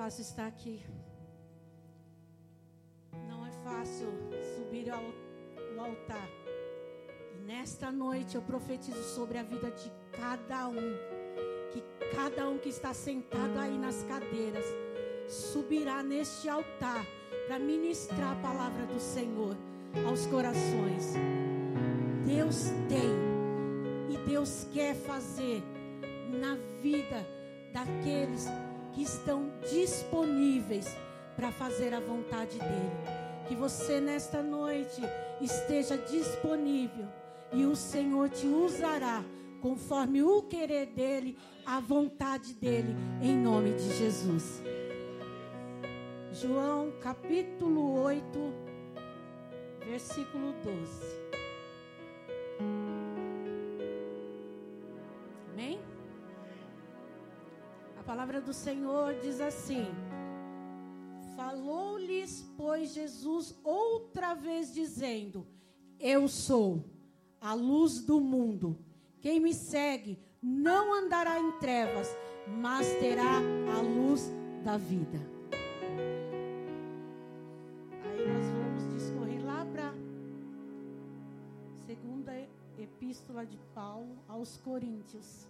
fácil estar aqui. Não é fácil subir ao, ao altar. E nesta noite eu profetizo sobre a vida de cada um. Que cada um que está sentado aí nas cadeiras subirá neste altar para ministrar a palavra do Senhor aos corações. Deus tem e Deus quer fazer na vida daqueles que estão disponíveis para fazer a vontade dEle. Que você nesta noite esteja disponível e o Senhor te usará conforme o querer dEle, a vontade dEle, em nome de Jesus. João capítulo 8, versículo 12. Palavra do Senhor diz assim: Falou-lhes, pois, Jesus outra vez, dizendo: Eu sou a luz do mundo. Quem me segue não andará em trevas, mas terá a luz da vida. Aí nós vamos discorrer lá para segunda epístola de Paulo aos Coríntios.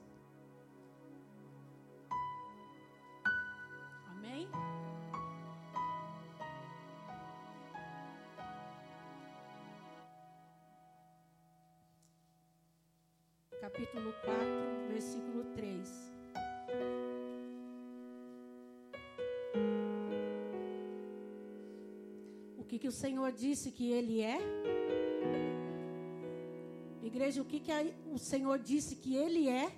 Capítulo 4, versículo 3. O que, que o Senhor disse que Ele é? Igreja, o que, que o Senhor disse que Ele é?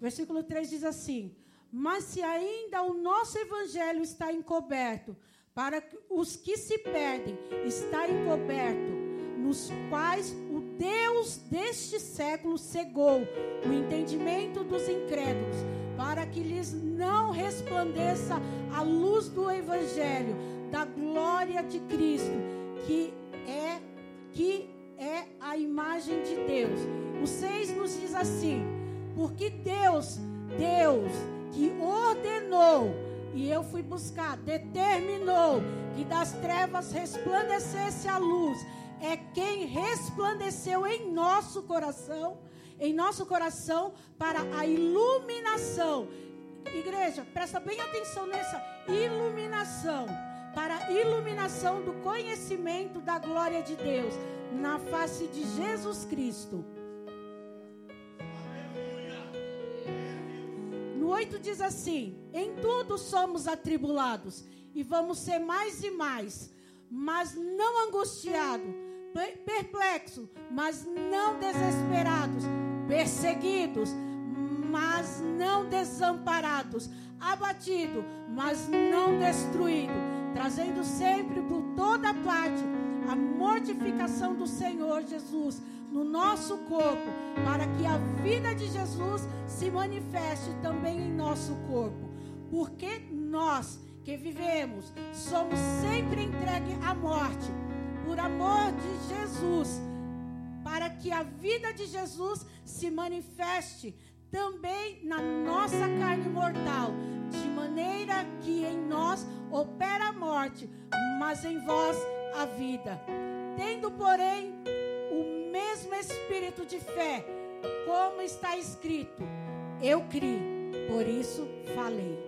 Versículo 3 diz assim: Mas se ainda o nosso evangelho está encoberto, para os que se perdem, está encoberto, nos quais o Deus deste século cegou o entendimento dos incrédulos, para que lhes não resplandeça a luz do evangelho da glória de Cristo, que é que é a imagem de Deus. O 6 nos diz assim: porque Deus, Deus que ordenou, e eu fui buscar, determinou que das trevas resplandecesse a luz, é quem resplandeceu em nosso coração, em nosso coração para a iluminação. Igreja, presta bem atenção nessa iluminação, para a iluminação do conhecimento da glória de Deus na face de Jesus Cristo. 8 diz assim: Em tudo somos atribulados e vamos ser mais e mais, mas não angustiados, perplexos, mas não desesperados, perseguidos, mas não desamparados, abatido, mas não destruído, trazendo sempre por toda parte a mortificação do Senhor Jesus no nosso corpo, para que a vida de Jesus se manifeste também em nosso corpo. Porque nós que vivemos somos sempre entregues à morte, por amor de Jesus, para que a vida de Jesus se manifeste também na nossa carne mortal, de maneira que em nós opera a morte, mas em vós a vida. Tendo, porém, mesmo espírito de fé, como está escrito: Eu criei, por isso falei.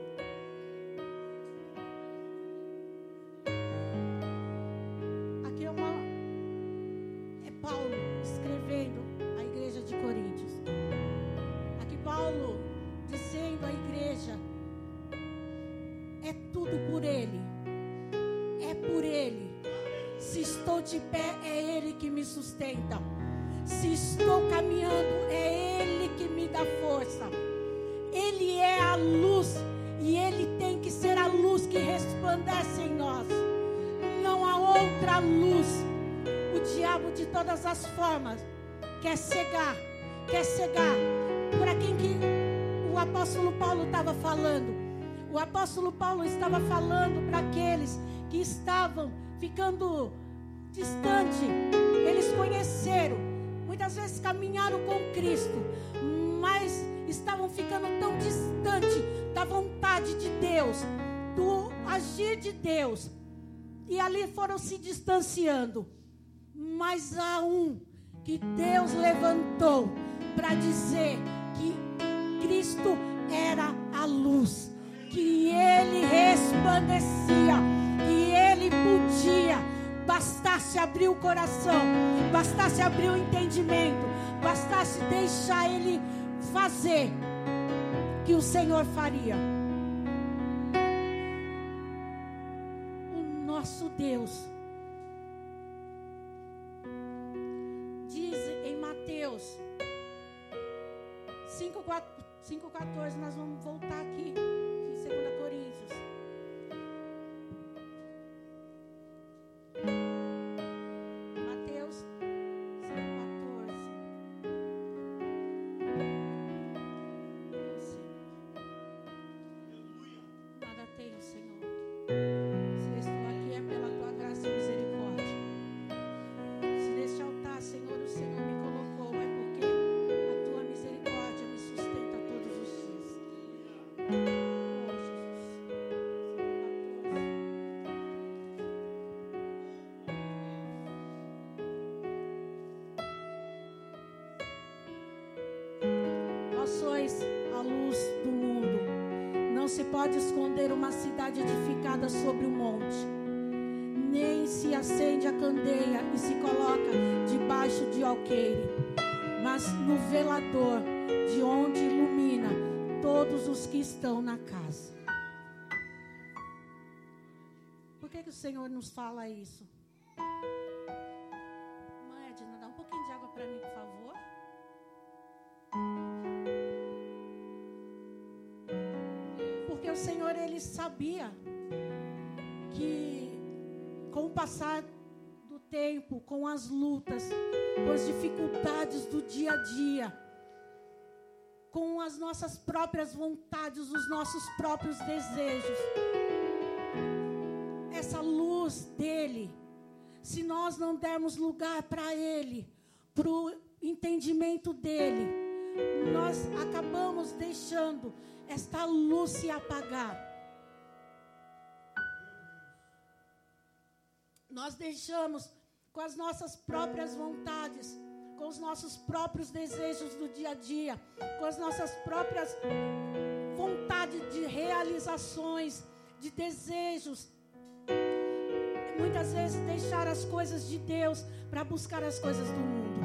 Quer cegar, quer cegar. Para quem que o apóstolo Paulo estava falando? O apóstolo Paulo estava falando para aqueles que estavam ficando distante. Eles conheceram, muitas vezes caminharam com Cristo, mas estavam ficando tão distante da vontade de Deus, do agir de Deus. E ali foram se distanciando. Mas há um que Deus levantou para dizer que Cristo era a luz, que ele resplandecia, que ele podia, bastasse abrir o coração, bastasse abrir o entendimento, bastasse deixar ele fazer, que o Senhor faria. O nosso Deus 5,14, nós vamos voltar aqui, pode esconder uma cidade edificada sobre um monte, nem se acende a candeia e se coloca debaixo de alqueire, mas no velador, de onde ilumina todos os que estão na casa. Por que, que o Senhor nos fala isso? Sabia que com o passar do tempo, com as lutas, com as dificuldades do dia a dia, com as nossas próprias vontades, os nossos próprios desejos, essa luz dele, se nós não dermos lugar para ele, para o entendimento dele, nós acabamos deixando esta luz se apagar. Nós deixamos com as nossas próprias vontades, com os nossos próprios desejos do dia a dia, com as nossas próprias vontades de realizações, de desejos. Muitas vezes deixar as coisas de Deus para buscar as coisas do mundo.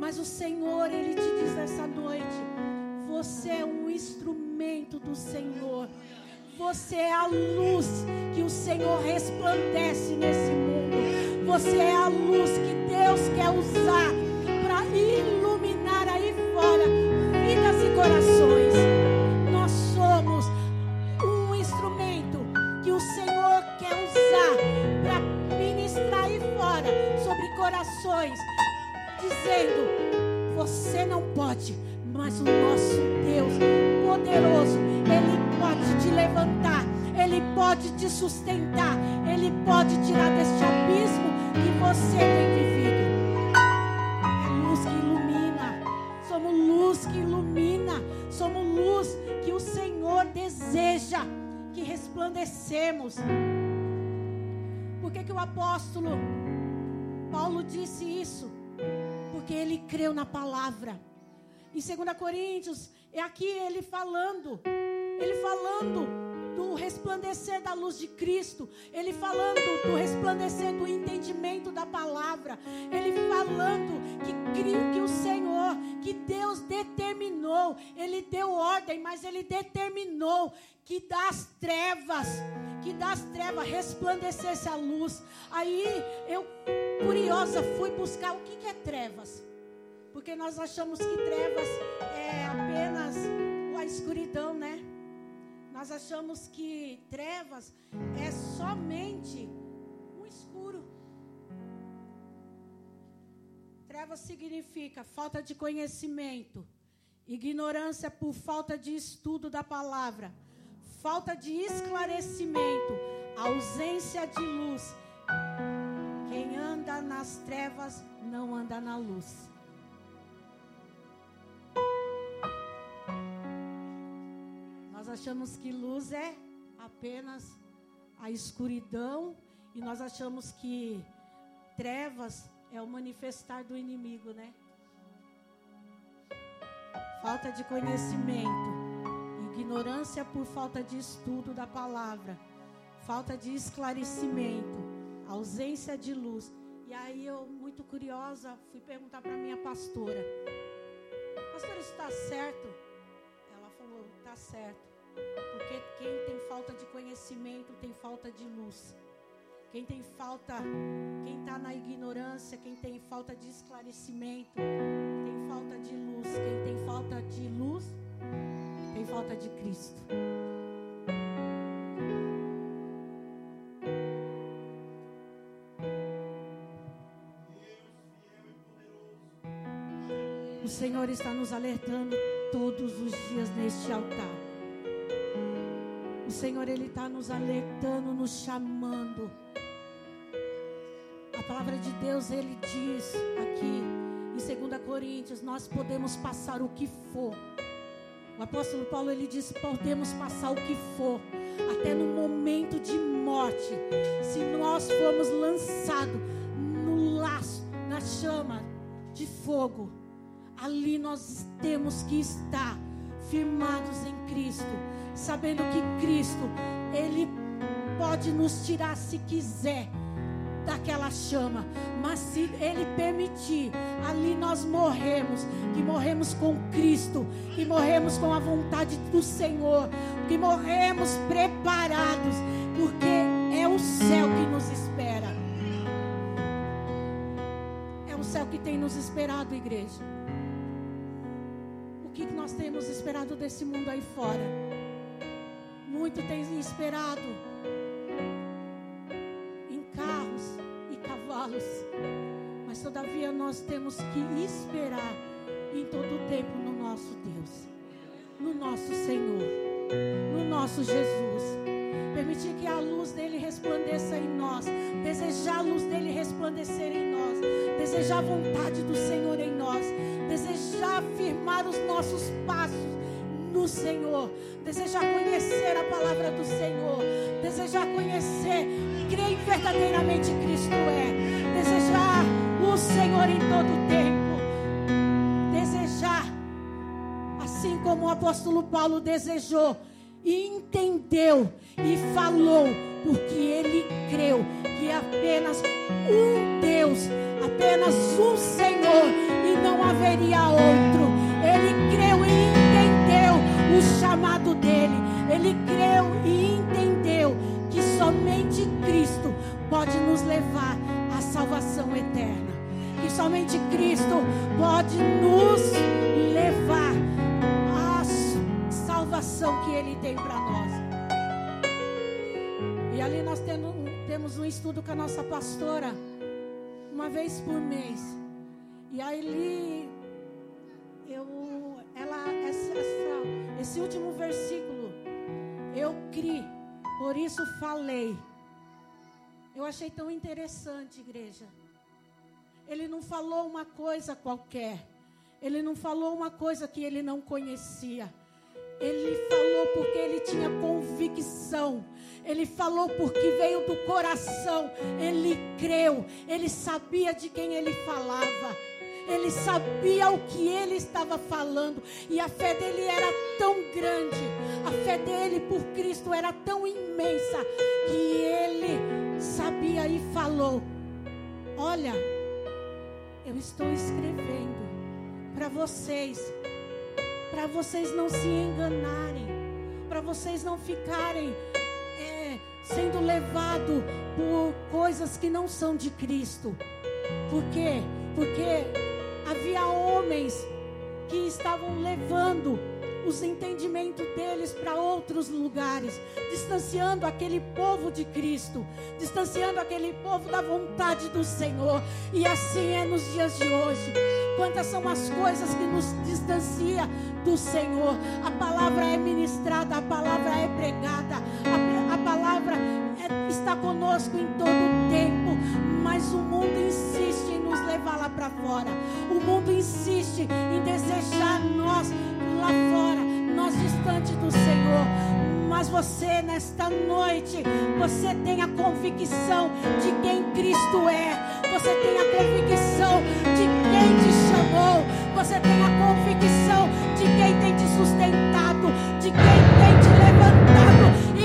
Mas o Senhor, Ele te diz nessa noite: você é um instrumento do Senhor. Você é a luz que o Senhor resplandece nesse mundo. Você é a luz que Deus quer usar para iluminar aí fora vidas e corações. Nós somos um instrumento que o Senhor quer usar para ministrar aí fora sobre corações, dizendo: Você não pode, mas o nosso Deus poderoso, Ele pode te levantar, Ele pode te sustentar, Ele pode tirar deste abismo que você tem vivido. É luz que ilumina, somos luz que ilumina, somos luz que o Senhor deseja que resplandecemos. Por que, que o apóstolo Paulo disse isso? Porque ele creu na palavra. Em 2 Coríntios, é aqui ele falando ele falando do resplandecer da luz de Cristo, ele falando do resplandecer do entendimento da palavra, ele falando que, que o Senhor, que Deus determinou, ele deu ordem, mas ele determinou que das trevas, que das trevas resplandecesse a luz. Aí eu, curiosa, fui buscar o que, que é trevas, porque nós achamos que trevas é apenas a escuridão, né? Nós achamos que trevas é somente um escuro. Trevas significa falta de conhecimento, ignorância por falta de estudo da palavra, falta de esclarecimento, ausência de luz. Quem anda nas trevas não anda na luz. Achamos que luz é apenas a escuridão e nós achamos que trevas é o manifestar do inimigo, né? Falta de conhecimento, ignorância por falta de estudo da palavra, falta de esclarecimento, ausência de luz. E aí eu, muito curiosa, fui perguntar para minha pastora: Pastora, isso está certo? Ela falou: Está certo. Porque quem tem falta de conhecimento tem falta de luz. Quem tem falta, quem está na ignorância, quem tem falta de esclarecimento, tem falta de luz. Quem tem falta de luz, tem falta de Cristo. O Senhor está nos alertando todos os dias neste altar. O Senhor, Ele está nos alertando, nos chamando. A palavra de Deus, Ele diz aqui em 2 Coríntios: nós podemos passar o que for. O apóstolo Paulo, ele diz: podemos passar o que for, até no momento de morte. Se nós formos lançados no laço, na chama de fogo, ali nós temos que estar firmados em Cristo sabendo que Cristo, Ele pode nos tirar se quiser daquela chama, mas se Ele permitir, ali nós morremos, que morremos com Cristo, que morremos com a vontade do Senhor, que morremos preparados, porque é o céu que nos espera. É o céu que tem nos esperado, igreja. O que nós temos esperado desse mundo aí fora? Muito tem esperado em carros e cavalos, mas todavia nós temos que esperar em todo o tempo no nosso Deus, no nosso Senhor, no nosso Jesus. Permitir que a luz dele resplandeça em nós, desejar a luz dele resplandecer em nós, desejar a vontade do Senhor em nós, desejar firmar os nossos passos no Senhor, desejar conhecer a palavra do Senhor, desejar conhecer quem verdadeiramente Cristo é, desejar o Senhor em todo o tempo, desejar, assim como o apóstolo Paulo desejou e entendeu e falou, porque ele creu que apenas um Deus, apenas um Senhor e não haveria outro. Chamado dele. Ele creu e entendeu que somente Cristo pode nos levar à salvação eterna. Que somente Cristo pode nos levar à salvação que ele tem para nós. E ali nós temos um estudo com a nossa pastora, uma vez por mês. E aí eu, ela, essa, essa esse último versículo, eu criei, por isso falei. Eu achei tão interessante, igreja. Ele não falou uma coisa qualquer. Ele não falou uma coisa que ele não conhecia. Ele falou porque ele tinha convicção. Ele falou porque veio do coração. Ele creu. Ele sabia de quem ele falava. Ele sabia o que ele estava falando. E a fé dele era tão grande. A fé dele por Cristo era tão imensa. Que ele sabia e falou: Olha, eu estou escrevendo para vocês. Para vocês não se enganarem. Para vocês não ficarem é, sendo levados por coisas que não são de Cristo. Por quê? Porque havia homens que estavam levando os entendimentos deles para outros lugares, distanciando aquele povo de Cristo, distanciando aquele povo da vontade do Senhor. E assim é nos dias de hoje. Quantas são as coisas que nos distancia do Senhor? A palavra é ministrada, a palavra é pregada, a, a palavra é, está conosco em todo o tempo, mas o mundo insiste em nos levar lá para fora. O mundo insiste em desejar nós lá fora nós distante do Senhor. Mas você, nesta noite, você tem a convicção de quem Cristo é. Você tem a convicção de quem te chamou. Você tem a convicção de quem tem te sustentado, de quem tem te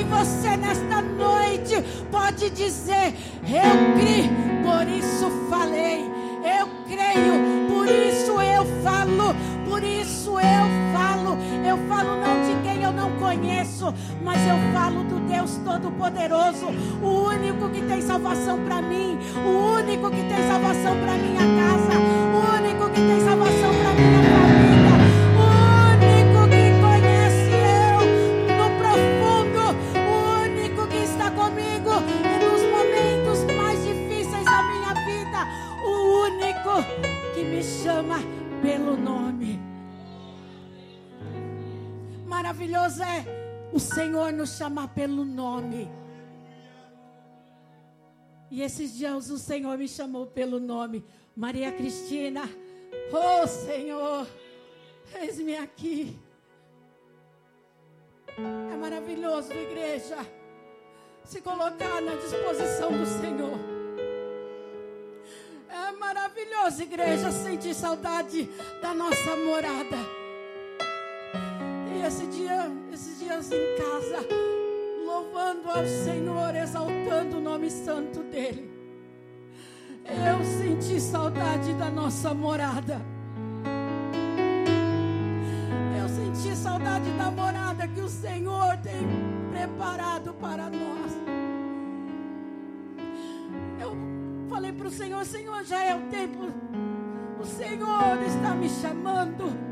você, nesta noite, pode dizer: Eu criei, por isso falei. Eu creio, por isso eu falo. Por isso eu falo. Eu falo não de quem eu não conheço, mas eu falo do Deus Todo-Poderoso, o único que tem salvação para mim, o único que tem salvação para minha casa, o único que tem salvação Maravilhoso é o Senhor nos chamar pelo nome. E esses dias o Senhor me chamou pelo nome. Maria Cristina, oh Senhor, eis-me aqui. É maravilhoso, igreja, se colocar na disposição do Senhor. É maravilhoso, igreja, sentir saudade da nossa morada esse dia, esses dias em casa, louvando ao Senhor, exaltando o nome santo dEle. Eu senti saudade da nossa morada. Eu senti saudade da morada que o Senhor tem preparado para nós. Eu falei para o Senhor: Senhor, já é o tempo. O Senhor está me chamando.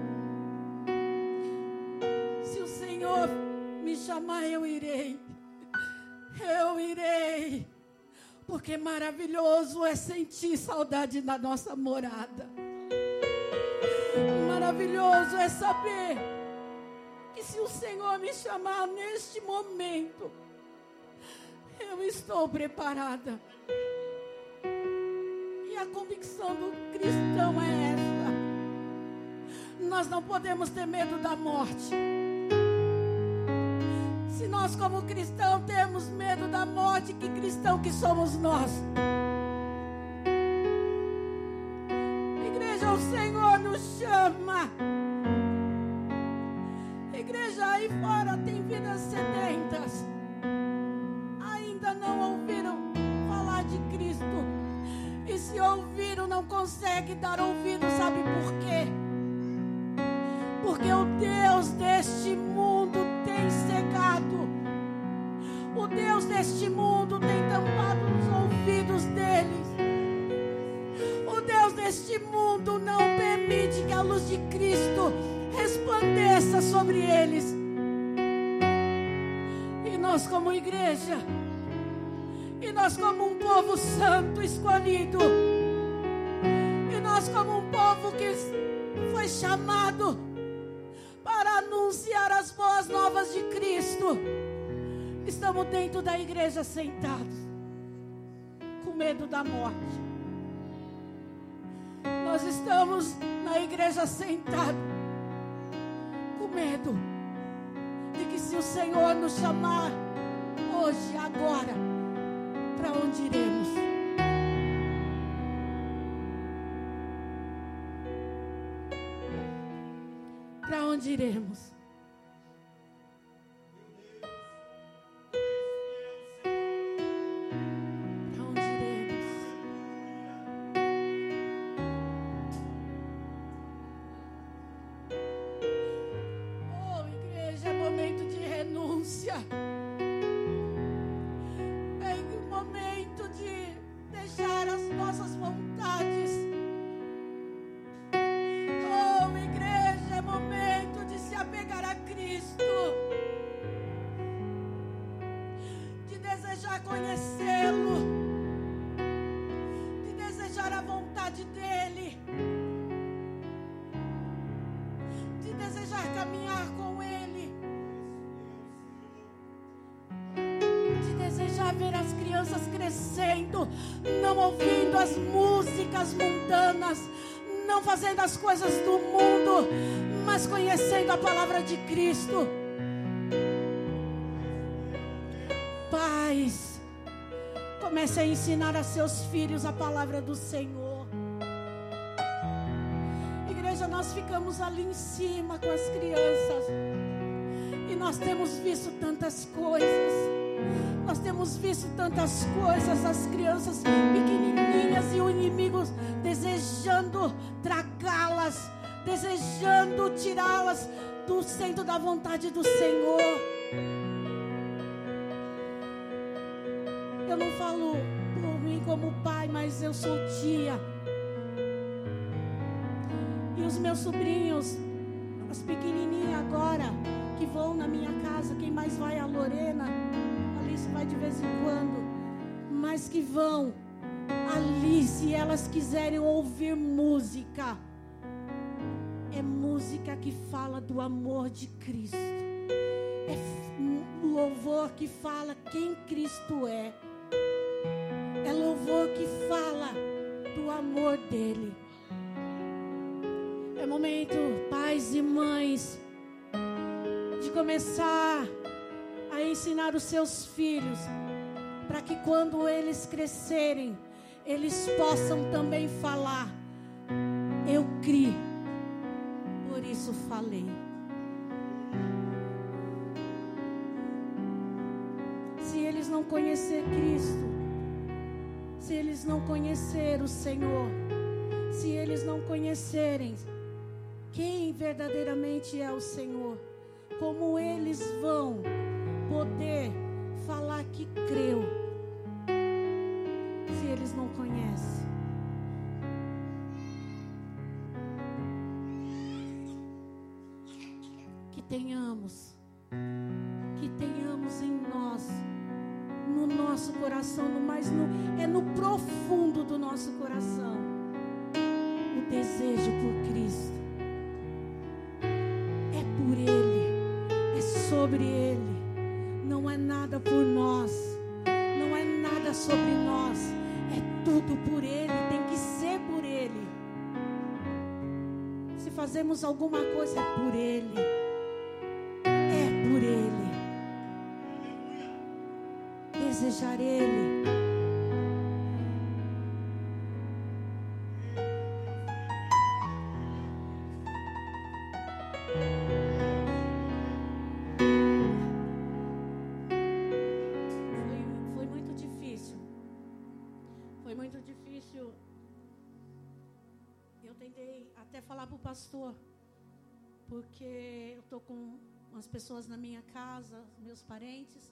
Chamar, eu irei. Eu irei. Porque maravilhoso é sentir saudade da nossa morada. Maravilhoso é saber que se o Senhor me chamar neste momento, eu estou preparada. E a convicção do cristão é essa. Nós não podemos ter medo da morte nós, como cristãos, temos medo da morte, que cristão que somos nós? Igreja, o Senhor nos chama. Igreja, aí fora tem vidas sedentas. Ainda não ouviram falar de Cristo. E se ouviram, não consegue dar ouvido, sabe por quê? Porque o Deus deste mundo cegado. O Deus deste mundo tem tampado os ouvidos deles. O Deus deste mundo não permite que a luz de Cristo resplandeça sobre eles. E nós, como igreja, e nós, como um povo santo escolhido, e nós, como um povo que foi chamado anunciar as boas novas de Cristo. Estamos dentro da igreja sentados, com medo da morte. Nós estamos na igreja sentados, com medo de que se o Senhor nos chamar hoje, agora, para onde iremos? Para onde iremos? Ensinar a seus filhos a palavra do Senhor. Igreja, nós ficamos ali em cima com as crianças. E nós temos visto tantas coisas. Nós temos visto tantas coisas, as crianças pequenininhas e o inimigo desejando tragá-las, desejando tirá-las do centro da vontade do Senhor. Eu sou tia. E os meus sobrinhos, as pequenininhas agora, que vão na minha casa, quem mais vai? A Lorena, a Alice vai de vez em quando, mas que vão ali, se elas quiserem ouvir música, é música que fala do amor de Cristo, é louvor que fala quem Cristo é, é louvor que fala do amor dele. É momento, pais e mães, de começar a ensinar os seus filhos, para que quando eles crescerem, eles possam também falar: Eu criei, por isso falei. Se eles não conhecer Cristo, se eles não conhecer o Senhor, se eles não conhecerem quem verdadeiramente é o Senhor, como eles vão poder falar que creu, se eles não conhecem? Que tenhamos, que tenhamos em nós, no nosso coração, no mais no, é no profundo do nosso coração, o desejo por Cristo. É por Ele, é sobre Ele. Não é nada por nós, não é nada sobre nós, é tudo por Ele, tem que ser por Ele. Se fazemos alguma coisa, é por Ele, Desejar Ele. Foi, muito difícil. Foi muito difícil. Eu tentei até falar para o pastor, porque eu estou com umas pessoas na minha casa, meus parentes,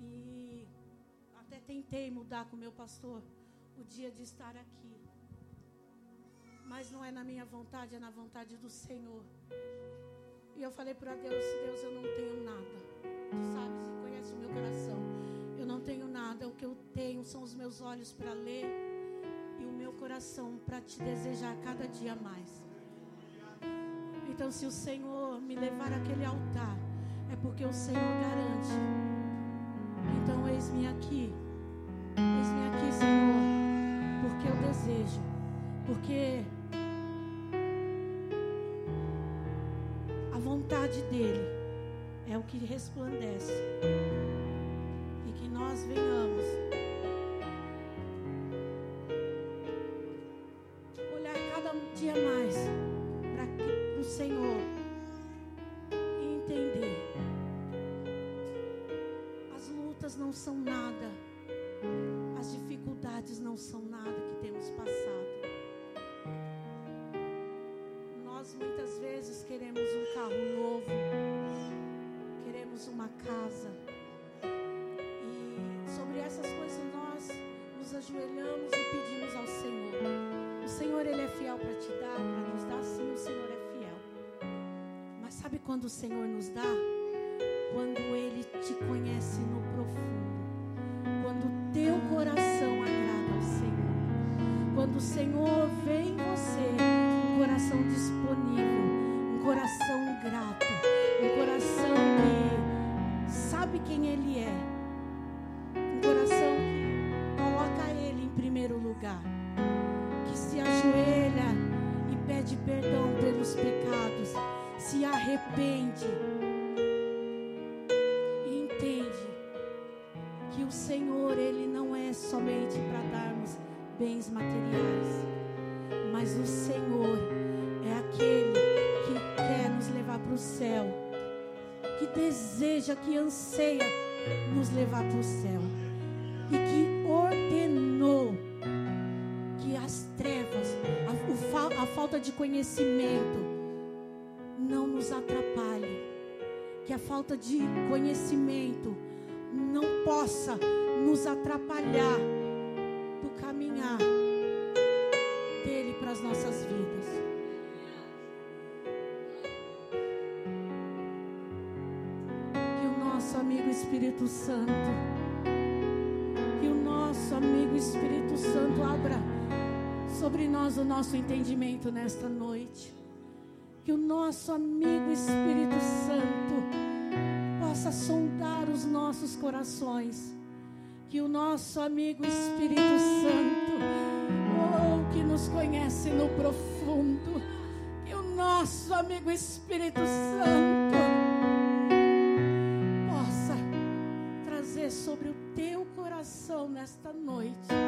e tentei mudar com o meu pastor o dia de estar aqui. Mas não é na minha vontade, é na vontade do Senhor. E eu falei para Deus, Deus, eu não tenho nada. Tu sabe, você conhece o meu coração. Eu não tenho nada. O que eu tenho são os meus olhos para ler e o meu coração para te desejar cada dia mais. Então, se o Senhor me levar àquele altar, é porque o Senhor garante. Então, eis-me aqui. Porque eu desejo. Porque a vontade dEle é o que resplandece. E que nós venhamos olhar cada dia mais quando o Senhor nos dá? Quando ele te conhece no profundo. Quando o teu coração agrada ao Senhor. Quando o Senhor vê em você um coração disponível, um coração que anseia nos levar para o céu e que ordenou que as trevas, a, a falta de conhecimento, não nos atrapalhe, que a falta de conhecimento não possa nos atrapalhar do caminhar dele para as nossas vidas. Nosso amigo Espírito Santo, que o nosso amigo Espírito Santo abra sobre nós o nosso entendimento nesta noite. Que o nosso amigo Espírito Santo possa sondar os nossos corações. Que o nosso amigo Espírito Santo, oh, que nos conhece no profundo, que o nosso amigo Espírito Santo coração nesta noite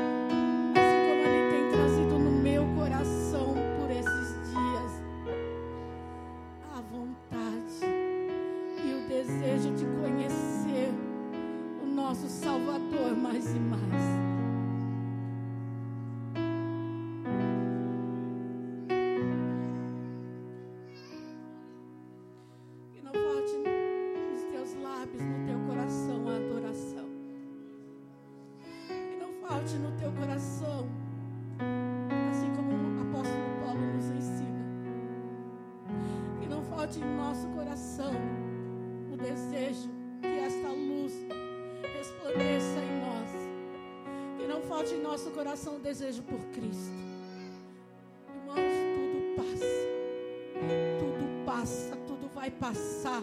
desejo por Cristo. Irmãos, tudo passa. Tudo passa, tudo vai passar.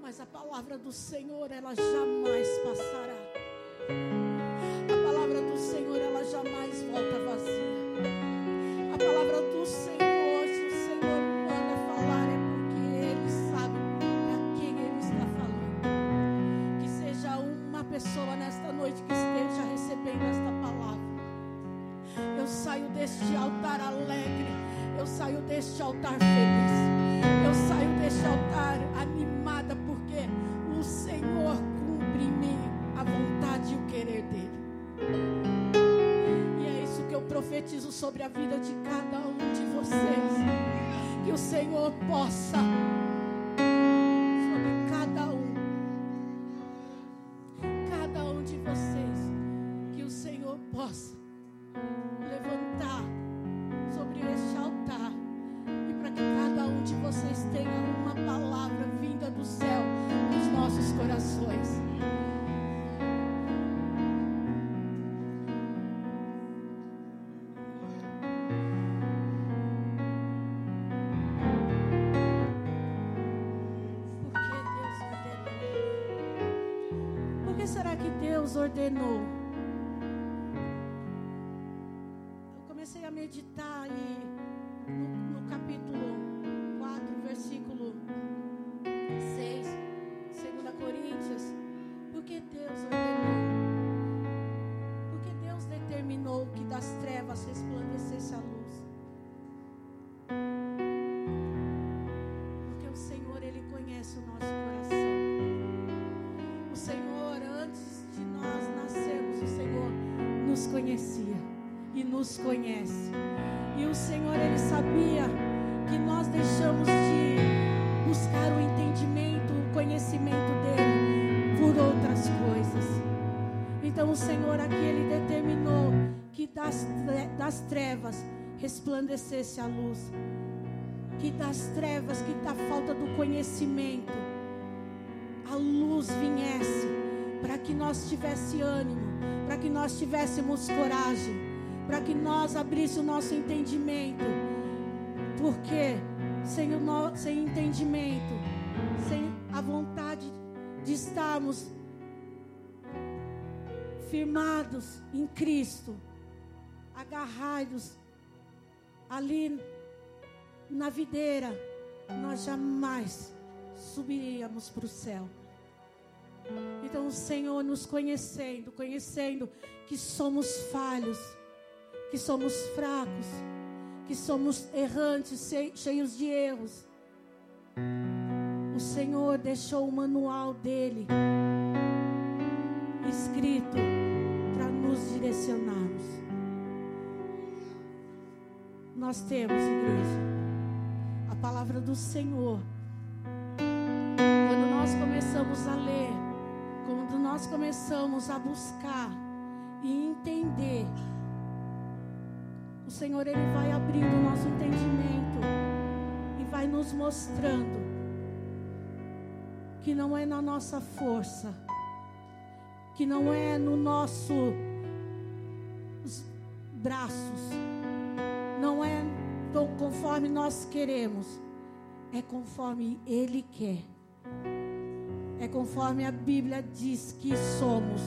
Mas a palavra do Senhor, ela jamais passará. Deste altar alegre. Eu saio deste altar feliz. Eu saio deste altar animada porque o Senhor cumpre em mim a vontade e o querer dele. E é isso que eu profetizo sobre a vida de cada um de vocês. Que o Senhor possa ordenou. Resplandecesse a luz. Que das trevas, que da falta do conhecimento, a luz viesse para que nós tivesse ânimo, para que nós tivéssemos coragem, para que nós abrisse o nosso entendimento. Porque sem, o no, sem entendimento, sem a vontade de estarmos firmados em Cristo, agarrados ali na videira, nós jamais subiríamos para o céu. Então, o Senhor nos conhecendo, conhecendo que somos falhos, que somos fracos, que somos errantes, cheios de erros. O Senhor deixou o manual dele escrito para nos direcionarmos. Nós temos, igreja, a palavra do Senhor. Quando nós começamos a ler, quando nós começamos a buscar e entender, o Senhor ele vai abrindo o nosso entendimento e vai nos mostrando que não é na nossa força, que não é no nosso braços, não é conforme nós queremos, é conforme Ele quer, é conforme a Bíblia diz que somos,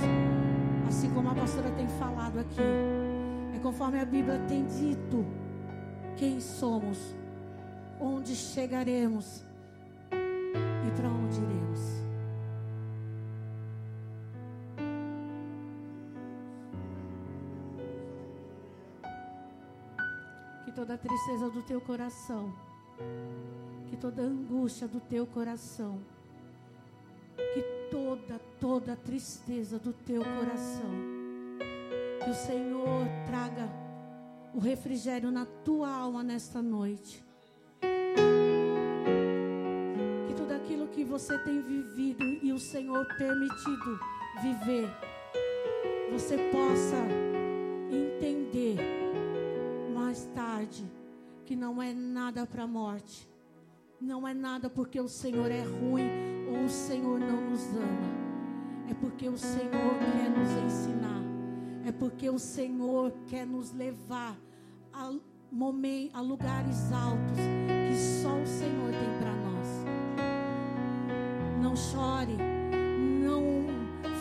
assim como a pastora tem falado aqui, é conforme a Bíblia tem dito quem somos, onde chegaremos e para onde iremos. Toda tristeza do teu coração, que toda angústia do teu coração, que toda, toda tristeza do teu coração, que o Senhor traga o refrigério na tua alma nesta noite. que você tem vivido e o Senhor permitido viver, você possa entender tarde que não é nada para a morte, não é nada porque o Senhor é ruim ou o Senhor não nos ama, é porque o Senhor quer nos ensinar, é porque o Senhor quer nos levar a, a lugares altos que só o Senhor tem para nós. Não chore, não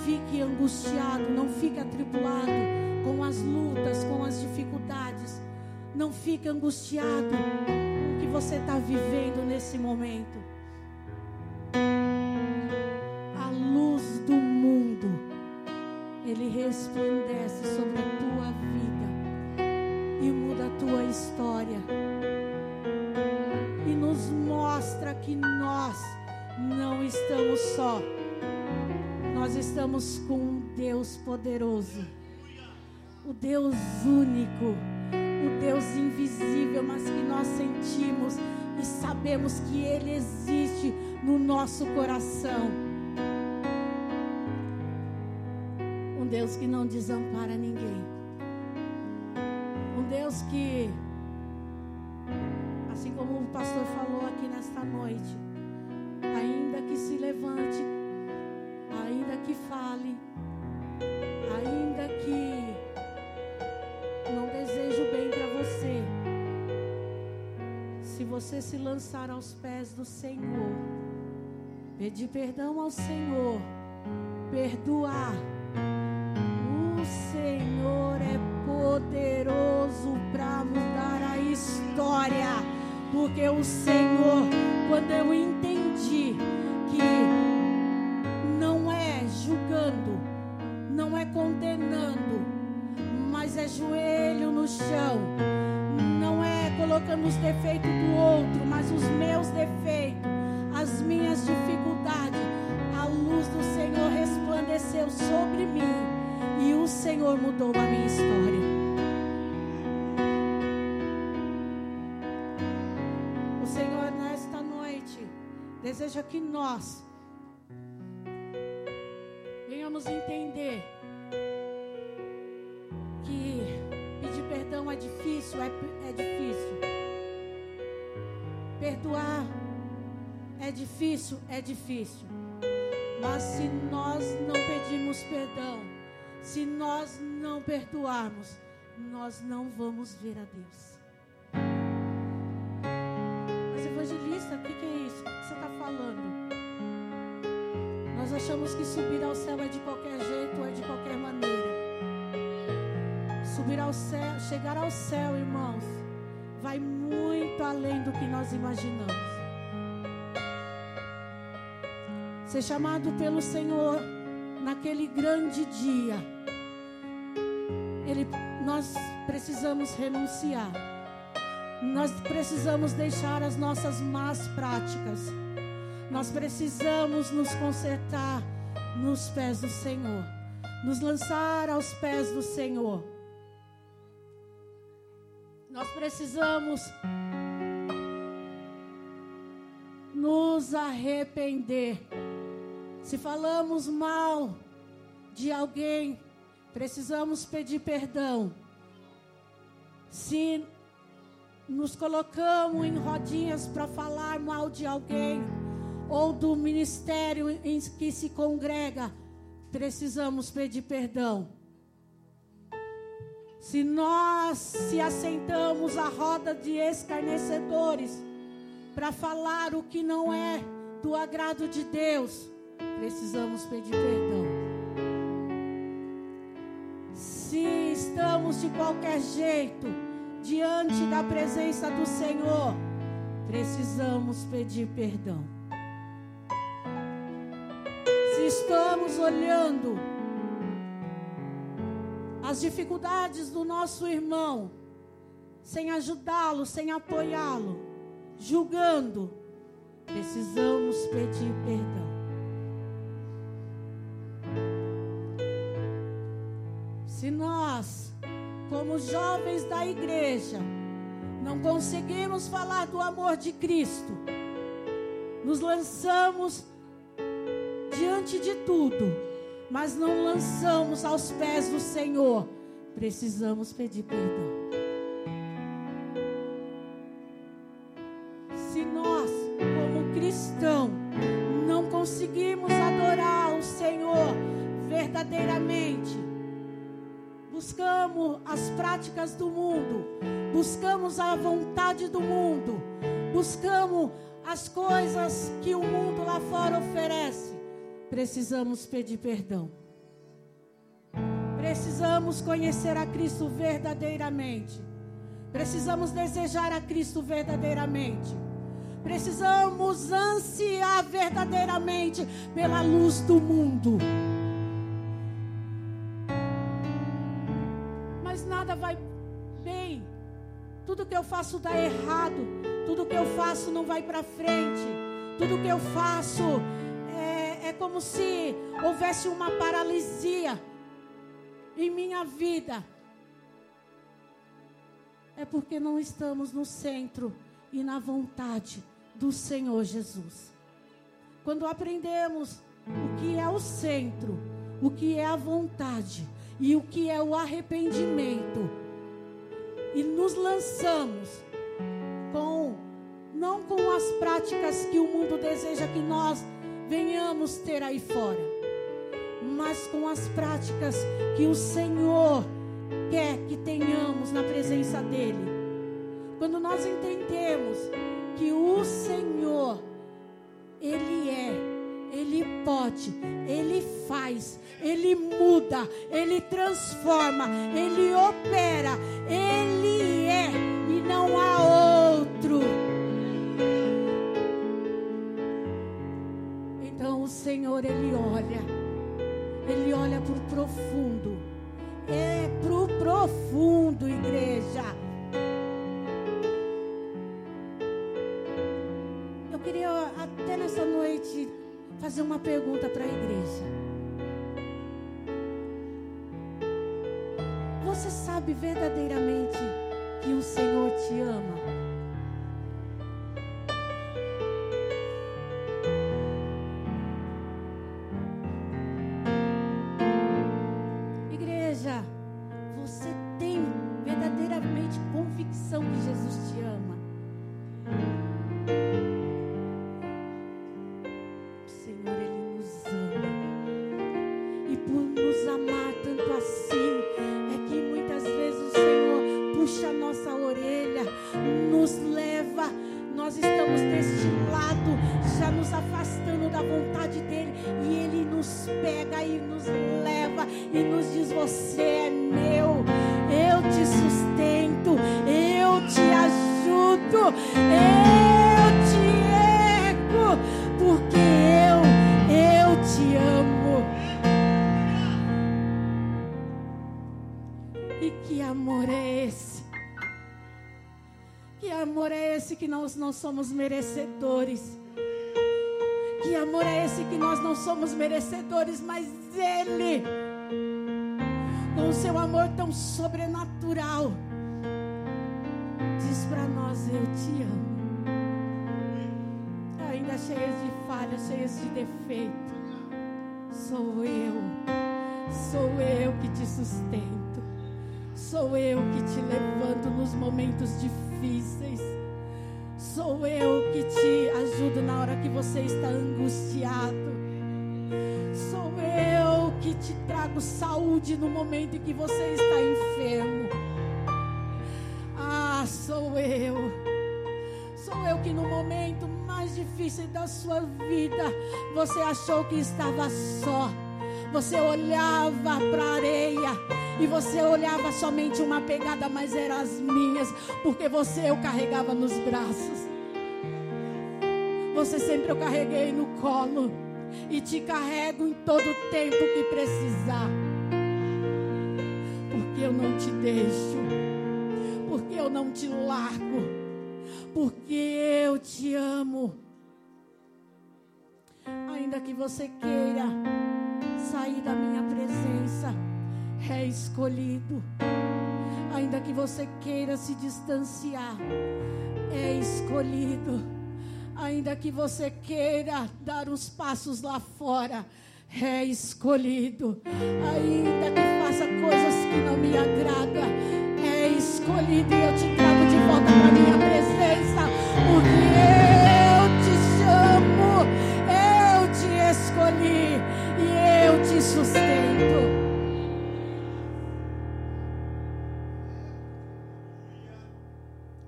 fique angustiado, não fique atribulado com as lutas, com as dificuldades. Não fique angustiado com o que você está vivendo nesse momento. A luz do mundo, ele resplandece sobre a tua vida e muda a tua história. E nos mostra que nós não estamos só. Nós estamos com um Deus poderoso, o Deus único, o Deus invisível, mas que nós sentimos e sabemos que Ele existe no nosso coração. Um Deus que não desampara ninguém. Um Deus que, assim como o pastor falou aqui nesta noite, ainda que se levante, ainda que fale, ainda que se você se lançar aos pés do Senhor, pedir perdão ao Senhor, perdoar, o Senhor é poderoso para mudar a história, porque o Senhor, quando eu entendi que não é julgando, não é condenando, mas é joelho no chão. Colocando os defeitos do outro, mas os meus defeitos, as minhas dificuldades. A luz do Senhor resplandeceu sobre mim e o Senhor mudou a minha história. deseja que nós venhamos entender que é difícil, é, é difícil. Perdoar é difícil, é difícil. Mas se nós não pedirmos perdão, se nós não perdoarmos, nós não vamos ver a Deus. Mas evangelista, o que, que é isso? falando. Nós achamos que subir ao céu é de qualquer jeito, é de qualquer maneira. Subir ao céu, chegar ao céu, irmãos, vai muito além do que nós imaginamos. ser chamado pelo Senhor naquele grande dia, ele, nós precisamos renunciar. Nós precisamos deixar as nossas más práticas. Nós precisamos nos consertar nos pés do Senhor, nos lançar aos pés do Senhor. Nós precisamos nos arrepender. Se falamos mal de alguém, precisamos pedir perdão. Se nos colocamos em rodinhas para falar mal de alguém, ou do ministério em que se congrega, precisamos pedir perdão. Se nós se assentamos à roda de escarnecedores para falar o que não é do agrado de Deus, precisamos pedir perdão. Se estamos de qualquer jeito diante da presença do Senhor, precisamos pedir perdão. Se estamos olhando as dificuldades do nosso irmão, sem ajudá-lo, sem apoiá-lo, julgando, precisamos pedir perdão. Se nós, como jovens da igreja, não conseguimos falar do amor de Cristo, nos lançamos diante de tudo mas não lançamos aos pés do Senhor, precisamos pedir perdão. Se nós, como cristão, não conseguimos adorar o Senhor verdadeiramente, buscamos as práticas do mundo, buscamos a vontade do mundo, buscamos as coisas que o mundo lá fora oferece precisamos pedir perdão. Precisamos conhecer a Cristo verdadeiramente. Precisamos desejar a Cristo verdadeiramente. Precisamos ansiar verdadeiramente pela luz do mundo. Mas nada vai bem. Tudo que eu faço dá errado. Tudo que eu faço não vai para frente. Tudo que eu faço é como se houvesse uma paralisia em minha vida. É porque não estamos no centro e na vontade do Senhor Jesus. Quando aprendemos o que é o centro, o que é a vontade e o que é o arrependimento, e nos lançamos com não com as práticas que o mundo deseja que nós venhamos ter aí fora, mas com as práticas que o Senhor quer que tenhamos na presença dEle. Quando nós entendemos que o Senhor, Ele é, Ele pode, Ele faz, Ele muda, Ele transforma, Ele opera, Ele é e não há outro. Senhor, Ele olha. Ele olha para o profundo. É para o profundo, igreja. Eu queria até nessa noite fazer uma pergunta para a igreja. Você sabe verdadeiramente que o Senhor te ama? Mas Ele, com o seu amor tão sobrenatural, diz para nós: Eu te amo. Ainda cheias de falhas, cheias de defeito, sou eu, sou eu que te sustento, sou eu que te levanto nos momentos difíceis. Sou eu que te ajudo na hora que você está angustiado. Te trago saúde no momento em que você está enfermo. Ah, sou eu. Sou eu que no momento mais difícil da sua vida você achou que estava só. Você olhava para a areia e você olhava somente uma pegada, mas eram as minhas, porque você eu carregava nos braços. Você sempre eu carreguei no colo e te carrego em todo o tempo que precisar. Porque eu não te deixo, porque eu não te largo, porque eu te amo. Ainda que você queira sair da minha presença, é escolhido. Ainda que você queira se distanciar, é escolhido. Ainda que você queira dar uns passos lá fora, é escolhido. Ainda que faça coisas que não me agrada, é escolhido e eu te trago de volta para minha presença, porque eu te chamo, eu te escolhi e eu te sustento.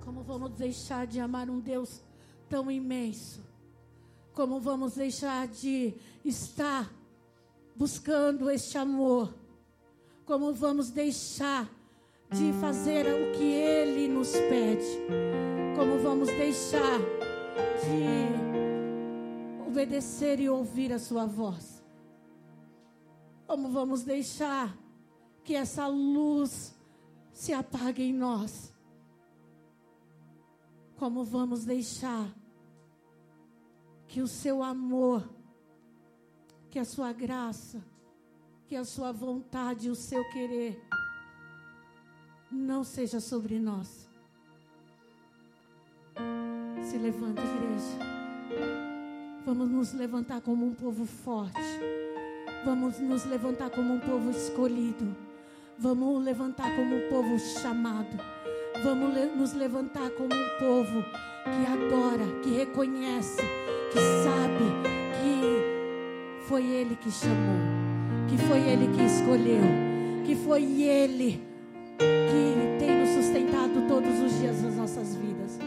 Como vamos deixar de amar um Deus tão imenso? Como vamos deixar de estar buscando este amor? Como vamos deixar de fazer o que Ele nos pede? Como vamos deixar de obedecer e ouvir a Sua voz? Como vamos deixar que essa luz se apague em nós? Como vamos deixar que o seu amor, que a sua graça, que a sua vontade, o seu querer não seja sobre nós. Se levanta, igreja. Vamos nos levantar como um povo forte. Vamos nos levantar como um povo escolhido. Vamos levantar como um povo chamado. Vamos nos levantar como um povo que adora, que reconhece, que sabe que foi Ele que chamou, que foi Ele que escolheu, que foi Ele que tem nos sustentado todos os dias das nossas vidas.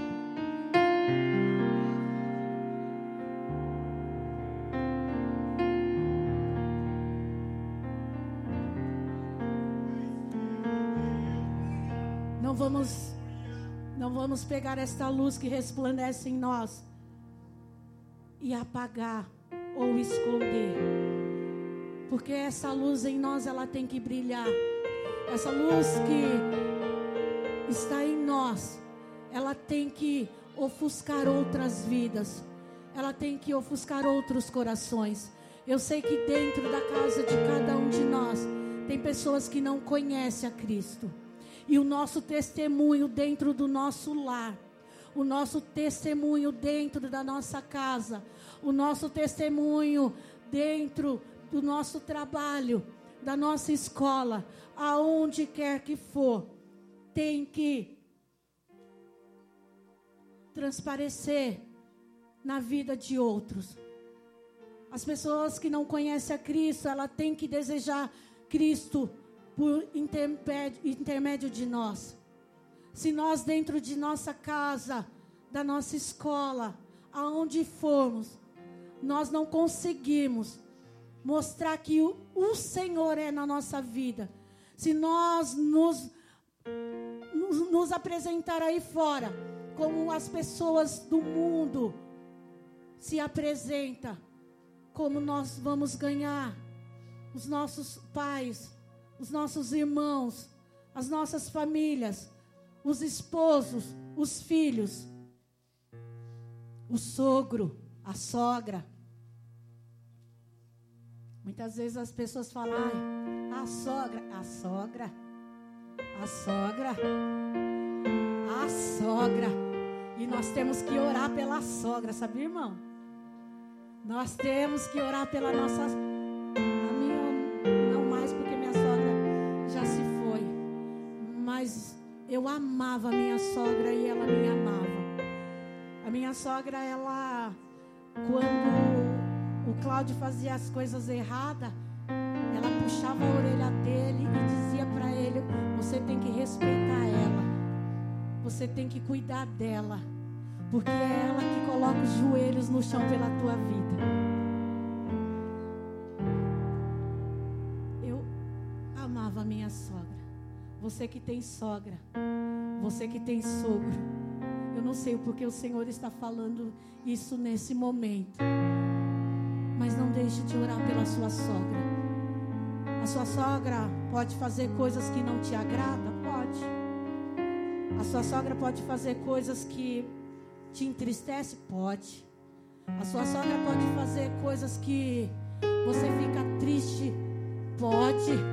Não vamos não vamos pegar esta luz que resplandece em nós e apagar ou esconder. Porque essa luz em nós ela tem que brilhar. Essa luz que está em nós, ela tem que ofuscar outras vidas. Ela tem que ofuscar outros corações. Eu sei que dentro da casa de cada um de nós tem pessoas que não conhecem a Cristo. E o nosso testemunho dentro do nosso lar, o nosso testemunho dentro da nossa casa, o nosso testemunho dentro do nosso trabalho, da nossa escola, aonde quer que for, tem que transparecer na vida de outros. As pessoas que não conhecem a Cristo, ela tem que desejar Cristo por intermédio de nós. Se nós dentro de nossa casa, da nossa escola, aonde formos, nós não conseguimos mostrar que o, o Senhor é na nossa vida, se nós nos, nos, nos apresentar aí fora como as pessoas do mundo se apresenta, como nós vamos ganhar os nossos pais, os nossos irmãos, as nossas famílias, os esposos, os filhos, o sogro, a sogra. Muitas vezes as pessoas falam, a sogra, a sogra, a sogra, a sogra. E nós temos que orar pela sogra, sabia, irmão? Nós temos que orar pela nossa. A eu amava a minha sogra e ela me amava. A minha sogra, ela, quando o Cláudio fazia as coisas erradas, ela puxava a orelha dele e dizia para ele: Você tem que respeitar ela, você tem que cuidar dela, porque é ela que coloca os joelhos no chão pela tua vida. Eu amava a minha sogra. Você que tem sogra, você que tem sogro. Eu não sei porque o Senhor está falando isso nesse momento. Mas não deixe de orar pela sua sogra. A sua sogra pode fazer coisas que não te agradam? Pode. A sua sogra pode fazer coisas que te entristecem? Pode. A sua sogra pode fazer coisas que você fica triste? Pode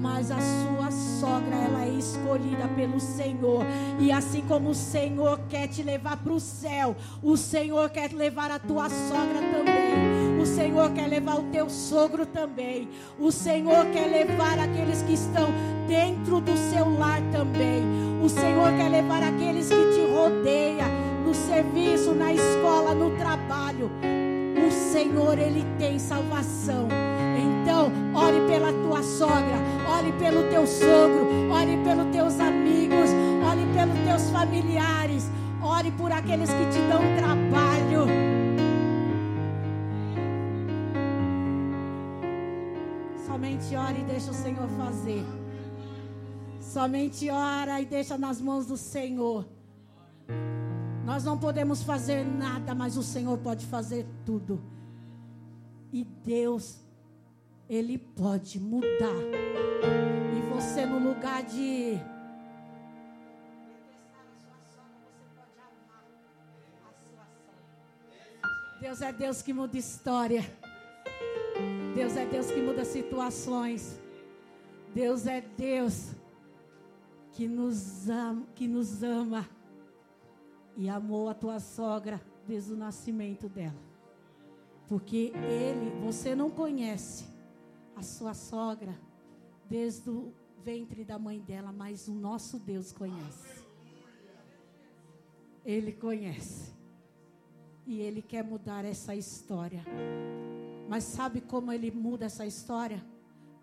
mas a sua sogra ela é escolhida pelo Senhor. E assim como o Senhor quer te levar para o céu, o Senhor quer levar a tua sogra também. O Senhor quer levar o teu sogro também. O Senhor quer levar aqueles que estão dentro do seu lar também. O Senhor quer levar aqueles que te rodeiam no serviço, na escola, no trabalho. O Senhor ele tem salvação. Então, ore pela tua sogra, ore pelo teu sogro, ore pelos teus amigos, ore pelos teus familiares, ore por aqueles que te dão trabalho. Somente ore e deixa o Senhor fazer. Somente ora e deixa nas mãos do Senhor. Nós não podemos fazer nada, mas o Senhor pode fazer tudo. E Deus ele pode mudar. E você, no lugar de. Deus é Deus que muda história. Deus é Deus que muda situações. Deus é Deus que nos ama, que nos ama e amou a tua sogra desde o nascimento dela. Porque ele, você não conhece, a sua sogra desde o ventre da mãe dela, mas o nosso Deus conhece. Ele conhece. E ele quer mudar essa história. Mas sabe como ele muda essa história?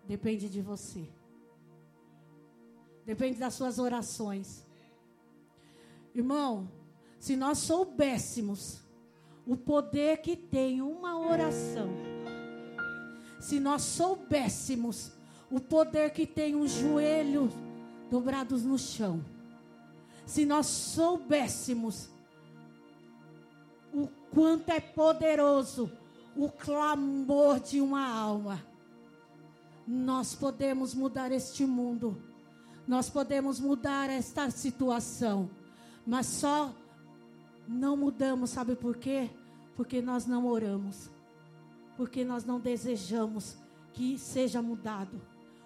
Depende de você. Depende das suas orações. Irmão, se nós soubéssemos o poder que tem uma oração, se nós soubéssemos o poder que tem um joelho dobrados no chão, se nós soubéssemos o quanto é poderoso o clamor de uma alma, nós podemos mudar este mundo, nós podemos mudar esta situação, mas só não mudamos, sabe por quê? Porque nós não oramos porque nós não desejamos que seja mudado,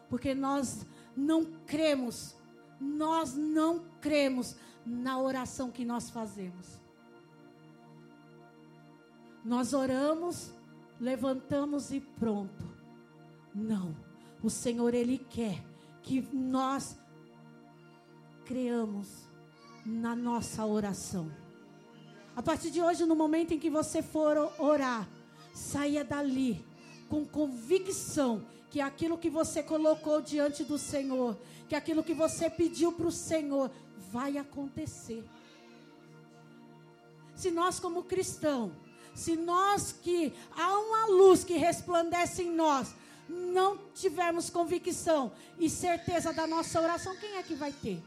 porque nós não cremos, nós não cremos na oração que nós fazemos. Nós oramos, levantamos e pronto. Não, o Senhor Ele quer que nós creamos na nossa oração. A partir de hoje, no momento em que você for orar, Saia dali com convicção que aquilo que você colocou diante do Senhor, que aquilo que você pediu para o Senhor, vai acontecer. Se nós, como cristão, se nós que há uma luz que resplandece em nós, não tivermos convicção e certeza da nossa oração, quem é que vai ter?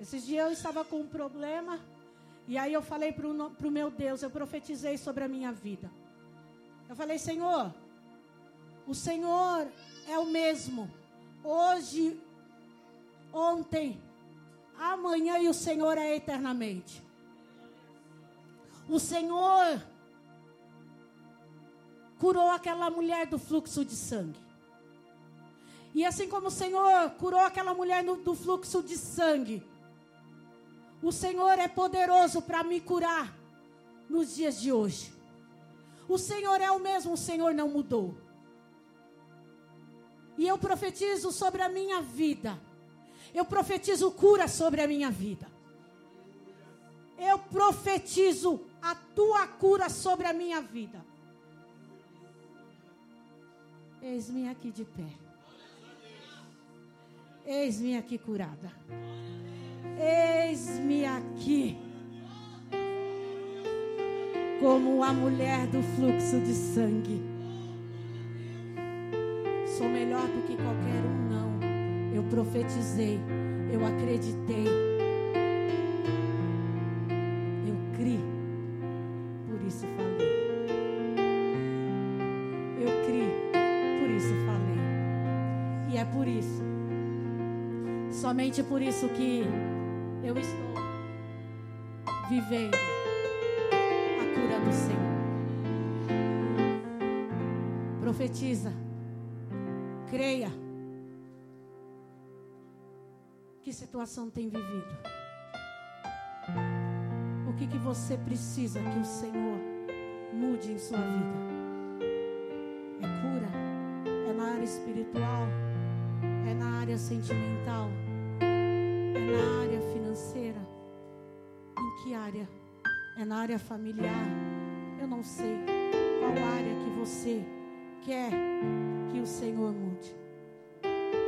Esses dias eu estava com um problema. E aí eu falei para o meu Deus, eu profetizei sobre a minha vida. Eu falei, Senhor, o Senhor é o mesmo, hoje ontem, amanhã e o Senhor é eternamente. O Senhor curou aquela mulher do fluxo de sangue. E assim como o Senhor curou aquela mulher do fluxo de sangue, o Senhor é poderoso para me curar nos dias de hoje. O Senhor é o mesmo, o Senhor não mudou. E eu profetizo sobre a minha vida. Eu profetizo cura sobre a minha vida. Eu profetizo a tua cura sobre a minha vida. Eis-me aqui de pé. Eis-me aqui curada. Eis-me aqui. Como a mulher do fluxo de sangue. Sou melhor do que qualquer um, não. Eu profetizei. Eu acreditei. Somente por isso que eu estou vivendo a cura do Senhor. Profetiza, creia. Que situação tem vivido? O que, que você precisa que o Senhor mude em sua vida? É cura? É na área espiritual? É na área sentimental? É na área É na área familiar? Eu não sei qual área que você quer que o Senhor mude.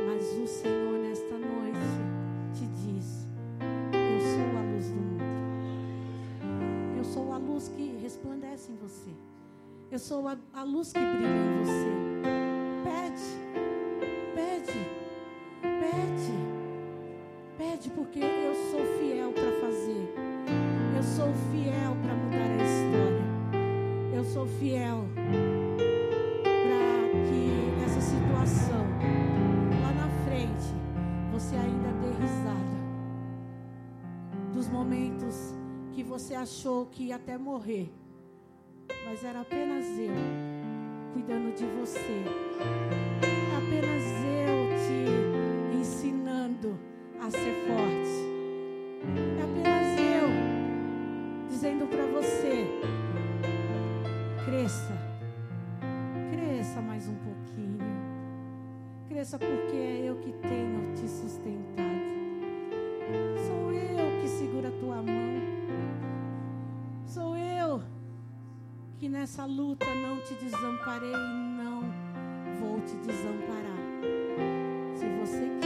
Mas o Senhor nesta noite te diz: Eu sou a luz do mundo. Eu sou a luz que resplandece em você. Eu sou a, a luz que brilha em você. Pede, pede, pede. Pede porque eu sou. Eu sou fiel para mudar a história. Eu sou fiel para que essa situação lá na frente você ainda dê risada dos momentos que você achou que ia até morrer, mas era apenas eu cuidando de você. Apenas eu te ensinando a ser forte. Dizendo para você: cresça, cresça mais um pouquinho. Cresça porque é eu que tenho te sustentado. Sou eu que seguro a tua mão. Sou eu que nessa luta não te desamparei e não vou te desamparar. Se você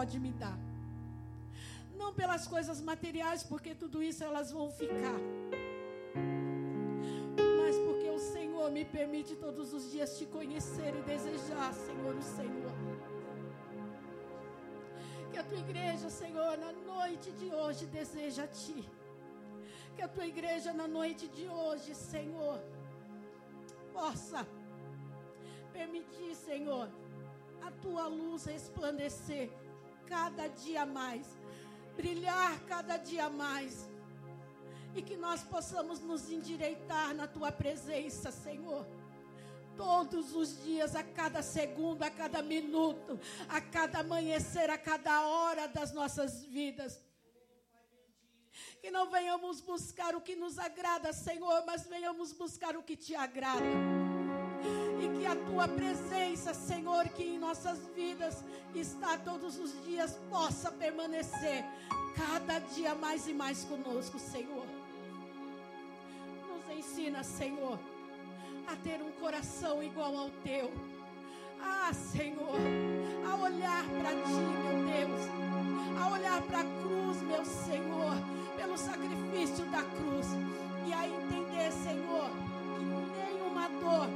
pode me dar. Não pelas coisas materiais, porque tudo isso elas vão ficar. Mas porque o Senhor me permite todos os dias te conhecer e desejar, Senhor, o Senhor. Que a tua igreja, Senhor, na noite de hoje deseja a ti. Que a tua igreja na noite de hoje, Senhor, possa permitir, Senhor, a tua luz resplandecer cada dia mais, brilhar cada dia mais. E que nós possamos nos endireitar na tua presença, Senhor. Todos os dias, a cada segundo, a cada minuto, a cada amanhecer, a cada hora das nossas vidas. Que não venhamos buscar o que nos agrada, Senhor, mas venhamos buscar o que te agrada e que a tua presença, Senhor, que em nossas vidas está todos os dias, possa permanecer cada dia mais e mais conosco, Senhor. Nos ensina, Senhor, a ter um coração igual ao teu. Ah, Senhor, a olhar para ti, meu Deus, a olhar para a cruz, meu Senhor, pelo sacrifício da cruz, e a entender, Senhor, que nenhuma dor